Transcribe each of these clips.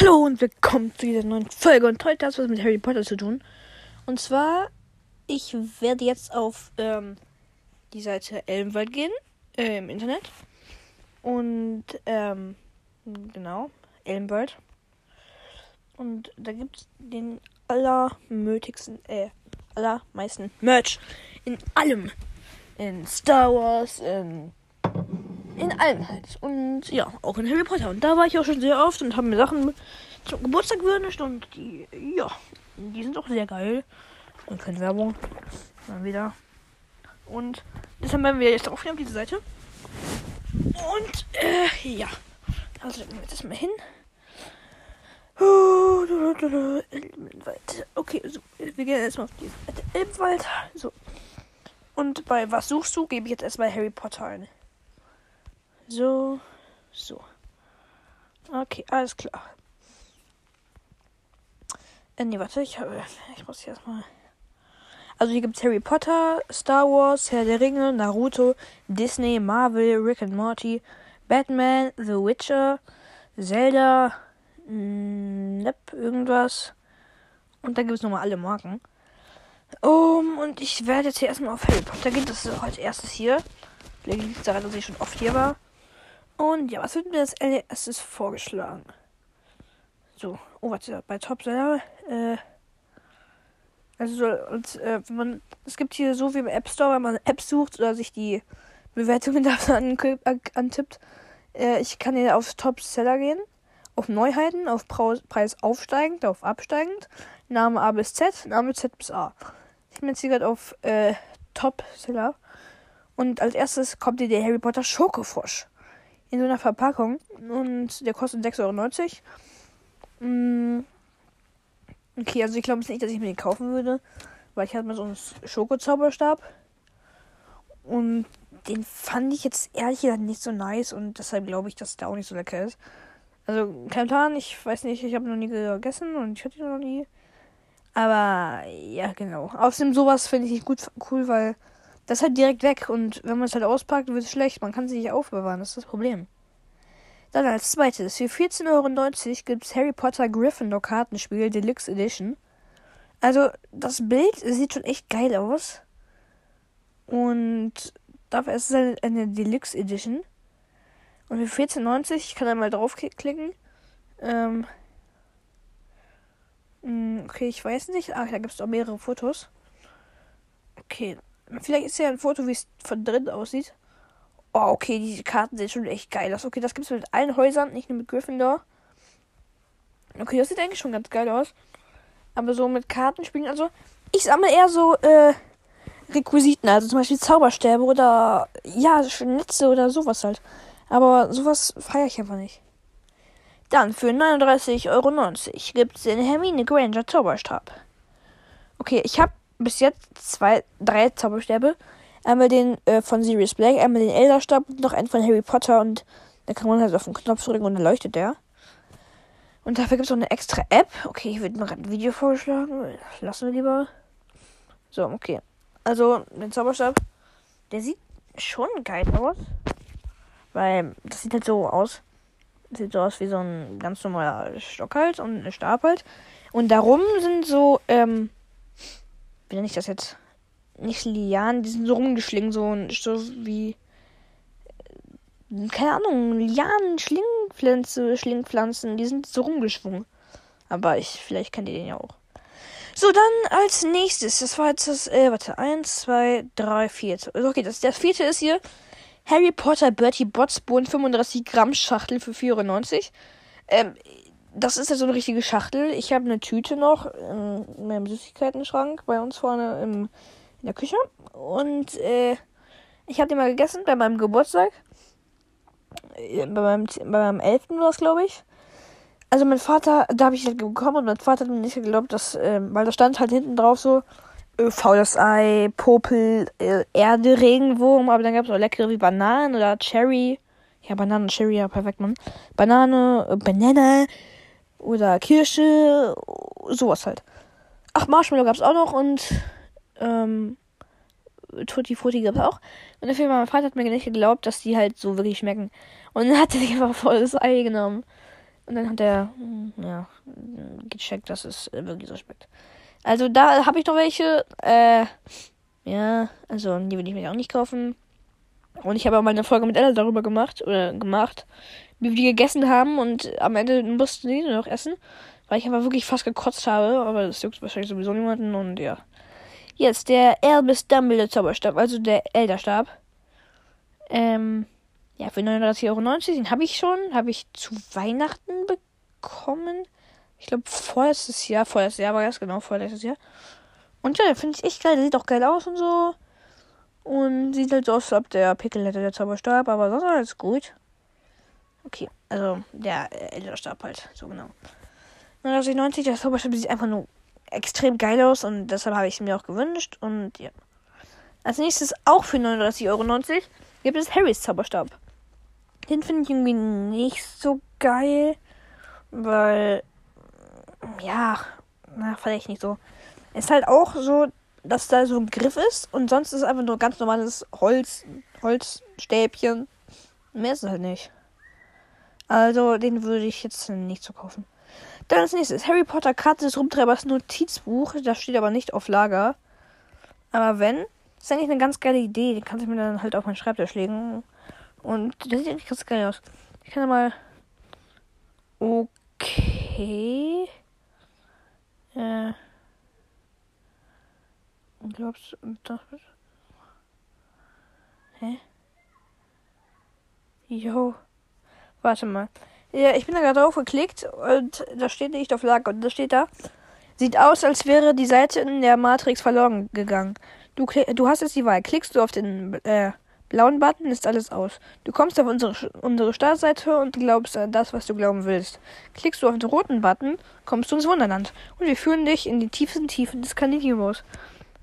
Hallo und willkommen zu dieser neuen Folge. Und heute hat es was mit Harry Potter zu tun. Und zwar, ich werde jetzt auf ähm, die Seite Elbenwald gehen, äh, im Internet. Und, ähm, genau, Elbenwald. Und da gibt es den allermötigsten, äh, allermeisten Merch. In allem. In Star Wars, in in allem halt. Und ja, auch in Harry Potter. Und da war ich auch schon sehr oft und habe mir Sachen zum Geburtstag gewünscht. Und die, ja, die sind auch sehr geil. Und keine Werbung. Mal wieder. Und deshalb werden wir jetzt aufnehmen auf diese Seite. Und, äh, ja. Also legen wir jetzt erstmal hin. Okay, so, wir gehen erstmal auf die Seite Elbwald. So. Und bei Was suchst du, gebe ich jetzt erstmal Harry Potter ein. So, so. Okay, alles klar. Äh, nee, warte, ich habe. Ich muss hier erstmal. Also hier gibt es Harry Potter, Star Wars, Herr der Ringe, Naruto, Disney, Marvel, Rick and Morty, Batman, The Witcher, Zelda, Nep, irgendwas. Und da gibt es nochmal alle Marken. Um, und ich werde jetzt hier erstmal auf Harry Potter gehen. Das ist auch als erstes hier. Vielleicht liegt es daran, dass ich schon oft hier war. Und ja, was wird mir als erstes vorgeschlagen? So, oh, warte, bei Top Seller, äh, also, und, äh, wenn man, es gibt hier so wie im App Store, wenn man App sucht oder sich die Bewertungen davon antippt, äh, ich kann hier auf Top Seller gehen, auf Neuheiten, auf Preis aufsteigend, auf absteigend, Name A bis Z, Name Z bis A. Ich bin jetzt hier gerade auf, äh, Top Seller. Und als erstes kommt hier der Harry Potter Schokofrosch in so einer Verpackung und der kostet 6,90 Euro. Mm. Okay, also ich glaube nicht, dass ich mir den kaufen würde, weil ich hatte mal so einen Schokozauberstab und den fand ich jetzt ehrlich gesagt nicht so nice und deshalb glaube ich, dass der auch nicht so lecker ist. Also kein Plan, ich weiß nicht, ich habe noch nie gegessen und ich hatte ihn noch nie. Aber ja, genau. Außerdem sowas finde ich nicht gut cool, weil das ist halt direkt weg und wenn man es halt auspackt, wird es schlecht. Man kann sie nicht aufbewahren, das ist das Problem. Dann als zweites, für 14,90 Euro gibt es Harry Potter Gryffindor Kartenspiel Deluxe Edition. Also, das Bild sieht schon echt geil aus. Und dafür ist es halt eine Deluxe Edition. Und für 14,90, ich kann einmal draufklicken. Ähm, hm, okay, ich weiß nicht. Ach, da gibt es auch mehrere Fotos. Okay, Vielleicht ist ja ein Foto, wie es von drin aussieht. Oh, okay, die Karten sehen schon echt geil aus. Okay, das gibt es mit allen Häusern, nicht nur mit Gryffindor. Okay, das sieht eigentlich schon ganz geil aus. Aber so mit Kartenspielen, also ich sammle eher so äh, Requisiten, also zum Beispiel Zauberstäbe oder ja, Schnitze oder sowas halt. Aber sowas feiere ich einfach nicht. Dann für 39,90 Euro gibt es den Hermine Granger Zauberstab. Okay, ich habe bis jetzt zwei, drei Zauberstäbe. Einmal den äh, von Sirius Black, einmal den Elderstab und noch einen von Harry Potter und da kann man halt auf den Knopf drücken und dann leuchtet der. Und dafür gibt es auch eine extra App. Okay, ich würde mir gerade ein Video vorschlagen. Lassen wir lieber. So, okay. Also, den Zauberstab, der sieht schon geil aus. Weil das sieht halt so aus. sieht so aus wie so ein ganz normaler Stock halt und ein Stab halt. Und darum sind so, ähm, wie nenne ich das jetzt? Nicht Lianen, die sind so rumgeschlingen, so, so wie. Äh, keine Ahnung, Lianen, Schlingpflanze, Schlingpflanzen, die sind so rumgeschwungen. Aber ich, vielleicht kennt ihr den ja auch. So, dann als nächstes, das war jetzt das, äh, warte, eins, zwei, drei, vier. Okay, das, das vierte ist hier Harry Potter Bertie Botsbone 35 Gramm Schachtel für 94. Ähm, das ist ja so eine richtige Schachtel. Ich habe eine Tüte noch in meinem Süßigkeiten-Schrank bei uns vorne im, in der Küche. Und äh, ich habe die mal gegessen bei meinem Geburtstag. Äh, bei meinem, bei meinem 11. war es, glaube ich. Also mein Vater, da habe ich halt bekommen und mein Vater hat mir nicht geglaubt, dass, äh, weil da stand halt hinten drauf so, äh, faules Ei, Popel, äh, Erde, Regenwurm, aber dann gab es auch leckere wie Bananen oder Cherry. Ja, Bananen, Cherry, ja, perfekt, Mann. Banane, äh, Banane, oder Kirsche, sowas halt. Ach, Marshmallow gab es auch noch und ähm, Tutti Frutti gab es auch. Und dafür mein Vater hat mir nicht geglaubt, dass die halt so wirklich schmecken. Und dann hat er sich einfach volles Ei genommen. Und dann hat er, hm, ja, gecheckt, dass es äh, wirklich so schmeckt. Also da habe ich noch welche. Äh, ja, also die will ich mir auch nicht kaufen. Und ich habe auch mal eine Folge mit Ella darüber gemacht oder gemacht, wie wir die gegessen haben und am Ende mussten die noch essen, weil ich aber wirklich fast gekotzt habe, aber das juckt wahrscheinlich sowieso niemanden und ja. Jetzt der Albus Dumbledore Zauberstab, also der Elderstab. Ähm, ja, für 39,90 Euro. Den habe ich schon, habe ich zu Weihnachten bekommen. Ich glaube, vorletztes Jahr, vorletztes Jahr war das, genau, vorletztes Jahr. Und ja, finde ich echt geil. Der sieht auch geil aus und so. Und sieht halt so aus, als ob der Pickel hätte, der Zauberstab, aber sonst alles gut. Okay, also der Elderstab halt, so genau. 1990, der Zauberstab sieht einfach nur extrem geil aus und deshalb habe ich es mir auch gewünscht. Und ja. Als nächstes auch für 39,90 Euro gibt es Harrys Zauberstab. Den finde ich irgendwie nicht so geil, weil ja, na, vielleicht nicht so. Ist halt auch so, dass da so ein Griff ist und sonst ist es einfach nur ganz normales Holz, Holzstäbchen. Mehr ist es halt nicht. Also, den würde ich jetzt nicht so kaufen. Dann als nächstes Harry Potter Karte des Rumtreibers Notizbuch. Das steht aber nicht auf Lager. Aber wenn, ist eigentlich eine ganz geile Idee. Den kannst du mir dann halt auf meinen Schreibtisch legen. Und der sieht eigentlich ganz geil aus. Ich kann da mal. Okay. Äh. Glaubst du, das Hä? Jo. Warte mal. Ja, ich bin da gerade drauf geklickt und da steht nicht auf Lager und da steht da. Sieht aus, als wäre die Seite in der Matrix verloren gegangen. Du, du hast jetzt die Wahl. Klickst du auf den äh, blauen Button, ist alles aus. Du kommst auf unsere, unsere Startseite und glaubst an das, was du glauben willst. Klickst du auf den roten Button, kommst du ins Wunderland. Und wir führen dich in die tiefsten Tiefen des Kaninimos.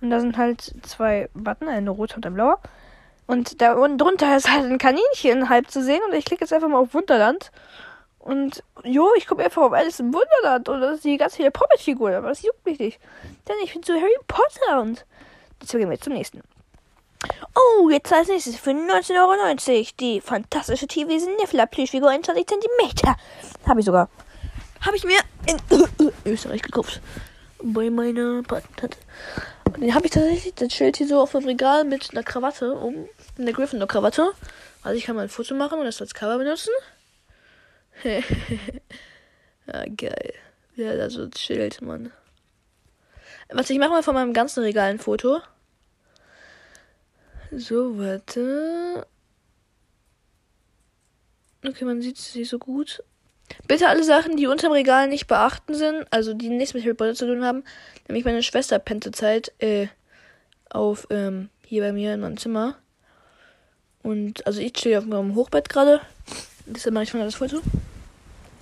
Und da sind halt zwei Button, eine rote und ein blauer. Und da unten drunter ist halt ein Kaninchen halb zu sehen. Und ich klicke jetzt einfach mal auf Wunderland. Und jo, ich komme einfach auf alles im Wunderland. Und das die ganz viele Puppet-Figuren. Aber das juckt mich nicht. Denn ich bin so Harry Potter. Und jetzt gehen wir zum nächsten. Oh, jetzt als nächstes für 19,90 Euro die fantastische TV Sniffler Plüschfigur 21 cm. Habe ich sogar. Habe ich mir in Österreich gekauft. Bei meiner Patentante. Den habe ich tatsächlich, das Schild hier so auf dem Regal mit einer Krawatte um. Eine Gryffindor-Krawatte. Also ich kann mal ein Foto machen und das als Cover benutzen. ja, geil. Ja, da so ein Schild, Mann. Was ich mache mal von meinem ganzen Regal ein Foto. So, warte. Okay, man sieht es nicht so gut. Bitte alle Sachen, die unterm Regal nicht beachten sind, also die nichts mit Harry Potter zu tun haben, nämlich meine Schwester pennt zurzeit äh, auf ähm, hier bei mir in meinem Zimmer. Und also ich stehe auf meinem Hochbett gerade. Deshalb mache ich von das Foto.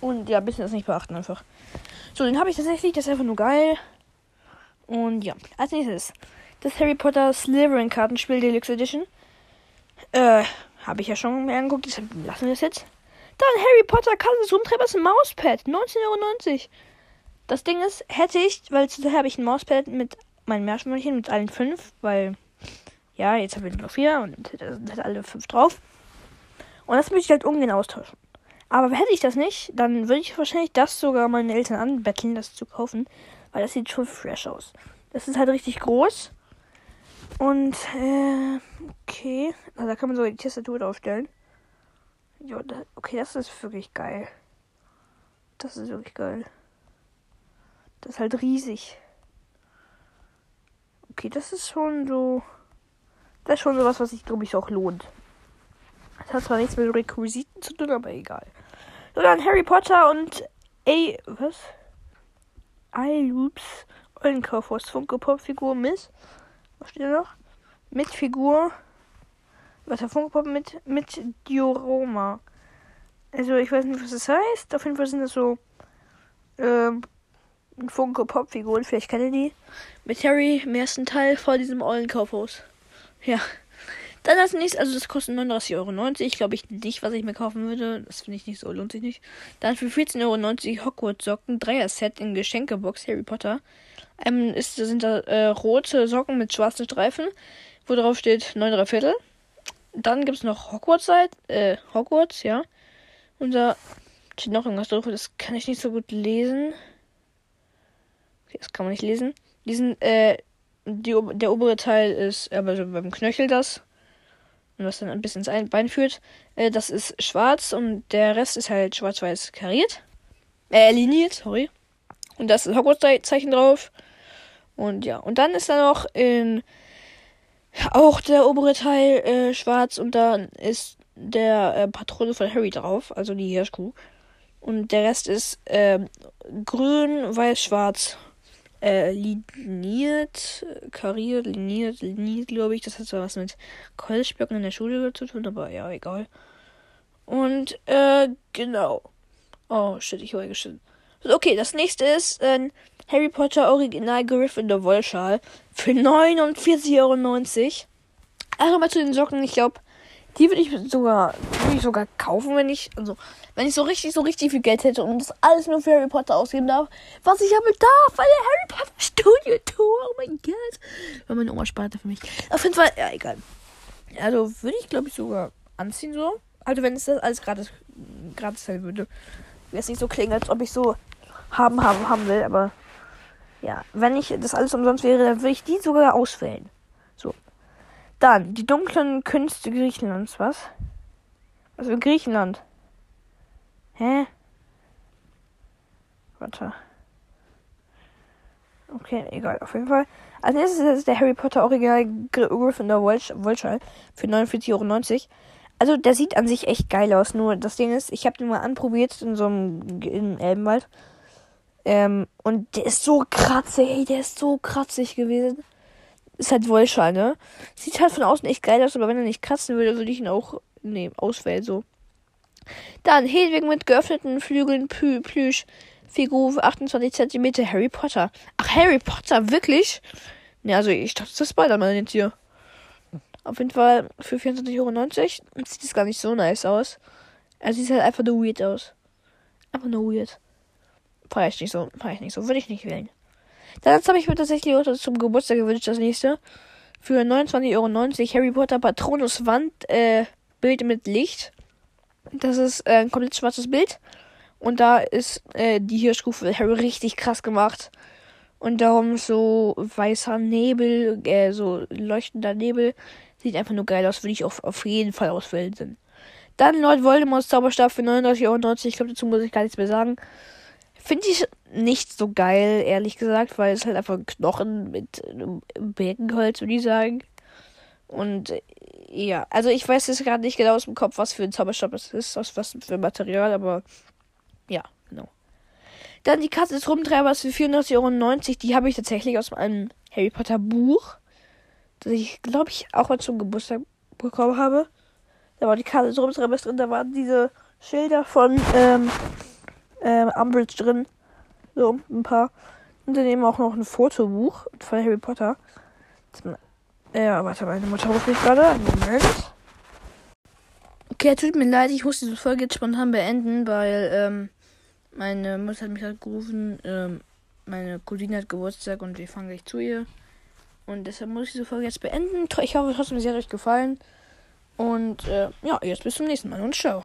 Und ja, bisschen das nicht beachten einfach. So, den habe ich tatsächlich, das ist einfach nur geil. Und ja, als nächstes das Harry Potter Slytherin Kartenspiel Deluxe Edition. Äh, habe ich ja schon mir angeguckt, deshalb lassen wir es jetzt. Dann Harry Potter des Rumtreibers Mauspad, 19,90 Euro. Das Ding ist, hätte ich, weil zuerst habe ich ein Mauspad mit meinen Meerschweinchen, mit allen fünf, weil, ja, jetzt habe ich noch vier und da sind alle fünf drauf. Und das möchte ich halt umgehen austauschen. Aber hätte ich das nicht, dann würde ich wahrscheinlich das sogar meinen Eltern anbetteln, das zu kaufen, weil das sieht schon fresh aus. Das ist halt richtig groß. Und, äh, okay. Also da kann man so die Tastatur draufstellen. Ja, da, okay, das ist wirklich geil. Das ist wirklich geil. Das ist halt riesig. Okay, das ist schon so. Das ist schon sowas, was sich, glaube ich, auch lohnt. Das hat zwar nichts mit Requisiten zu tun, aber egal. So, dann Harry Potter und A. Was? I Loops Eulenkaufhaus Funko Pop Figur Miss. Was steht da noch? Mit Figur. Was der Funko mit, mit Diorama. Also, ich weiß nicht, was das heißt. Auf jeden Fall sind das so. Ähm. Funko Pop Figuren. Vielleicht kennt ihr die. Mit Harry im ersten Teil vor diesem Eulenkaufhaus. Ja. Dann als nächstes, also das kostet 39,90 Euro. Glaube ich nicht, was ich mir kaufen würde. Das finde ich nicht so, lohnt sich nicht. Dann für 14,90 Euro Hogwarts Socken, Dreier-Set in Geschenkebox Harry Potter. Ähm, ist, sind da äh, rote Socken mit schwarzen Streifen, wo drauf steht 9 3 Viertel. Dann gibt es noch Hogwarts äh, Hogwarts, ja. Unser Steht noch irgendwas drauf, das kann ich nicht so gut lesen. Okay, das kann man nicht lesen. Diesen, äh, die, der obere Teil ist aber so beim Knöchel das. Und was dann ein bisschen ins Bein führt. Äh, das ist schwarz und der Rest ist halt schwarz-weiß kariert. Äh, liniert, sorry. Und das ist Hogwarts-Zeichen drauf. Und ja, und dann ist da noch in auch der obere Teil äh, schwarz und dann ist der äh, Patrone von Harry drauf, also die Hirschkuh. Und der Rest ist äh, grün, weiß, schwarz. Äh, liniert, kariert, liniert, liniert, glaube ich. Das hat zwar was mit Kolzsblöcken in der Schule zu tun, aber ja, egal. Und, äh, genau. Oh, shit, ich habe geschnitten. Okay, das nächste ist ein Harry Potter Original Gryffindor Wollschal für 49,90 Euro. Also mal zu den Socken, ich glaube, die würde ich sogar, würde ich sogar kaufen, wenn ich, also, wenn ich so richtig, so richtig viel Geld hätte und das alles nur für Harry Potter ausgeben darf, was ich damit darf, weil der Harry Potter Studio Tour, oh mein Gott. Weil meine Oma spart für mich. Auf jeden Fall, ja, egal. Also, würde ich, glaube ich, sogar anziehen, so. Also, wenn es das alles gratis, gratis sein würde. Wäre es nicht so klingen, als ob ich so haben, haben, haben will, aber ja, wenn ich das alles umsonst wäre, dann würde ich die sogar auswählen. So. Dann, die dunklen Künste Griechenlands, was? Für Griechenland? Hä? Warte. Okay, egal, auf jeden Fall. Als nächstes ist der Harry Potter Original Gryffindor Wollschall für 49,90 Euro. Also, der sieht an sich echt geil aus. Nur das Ding ist, ich habe den mal anprobiert in so einem in Elbenwald. Ähm, und der ist so kratzig, ey, der ist so kratzig gewesen ist halt Wollschal, ne? Sieht halt von außen echt geil aus, aber wenn er nicht kratzen würde, würde ich ihn auch nehmen, auswählen, so. Dann Hedwig mit geöffneten Flügeln, Plü Plüsch, Figur 28 cm, Harry Potter. Ach, Harry Potter, wirklich? Ne, also ich dachte, das ist Spider-Man jetzt hier. Auf jeden Fall für 24,90 Euro sieht es gar nicht so nice aus. Er sieht halt einfach nur weird aus. Einfach nur weird. Feier ich nicht so, feier ich nicht so, würde ich nicht wählen. Dann habe ich mir tatsächlich auch zum Geburtstag gewünscht, das nächste. Für 29,90 Euro Harry Potter Patronus Wand äh, Bild mit Licht. Das ist äh, ein komplett schwarzes Bild. Und da ist äh, die Hirschkufe Harry richtig krass gemacht. Und darum so weißer Nebel, äh, so leuchtender Nebel. Sieht einfach nur geil aus, würde ich auf, auf jeden Fall auswählen. Dann Lord Voldemorts Zauberstab für 39,90 Euro. Ich glaube, dazu muss ich gar nichts mehr sagen. Finde ich nicht so geil, ehrlich gesagt, weil es halt einfach ein Knochen mit einem Birkenholz, würde ich sagen. Und ja, also ich weiß jetzt gerade nicht genau aus dem Kopf, was für ein Zauberstab es ist, aus was für Material, aber ja, genau. Dann die Katze des Rumtreibers für 94,90 Euro. Die habe ich tatsächlich aus einem Harry Potter Buch, das ich, glaube ich, auch mal zum Geburtstag bekommen habe. Da war die Katze des Rumtreibers drin, da waren diese Schilder von ähm, ähm, Umbridge drin. So, ein paar. Und dann eben auch noch ein Fotobuch von Harry Potter. Ja, warte, meine Mutter ruft mich gerade. Moment. Okay, tut mir leid, ich muss diese Folge jetzt spontan beenden, weil ähm, meine Mutter hat mich halt gerufen. Ähm, meine Cousine hat Geburtstag und wir fangen gleich zu ihr. Und deshalb muss ich diese Folge jetzt beenden. Ich hoffe, sie hat euch gefallen. Und äh, ja, jetzt bis zum nächsten Mal und ciao.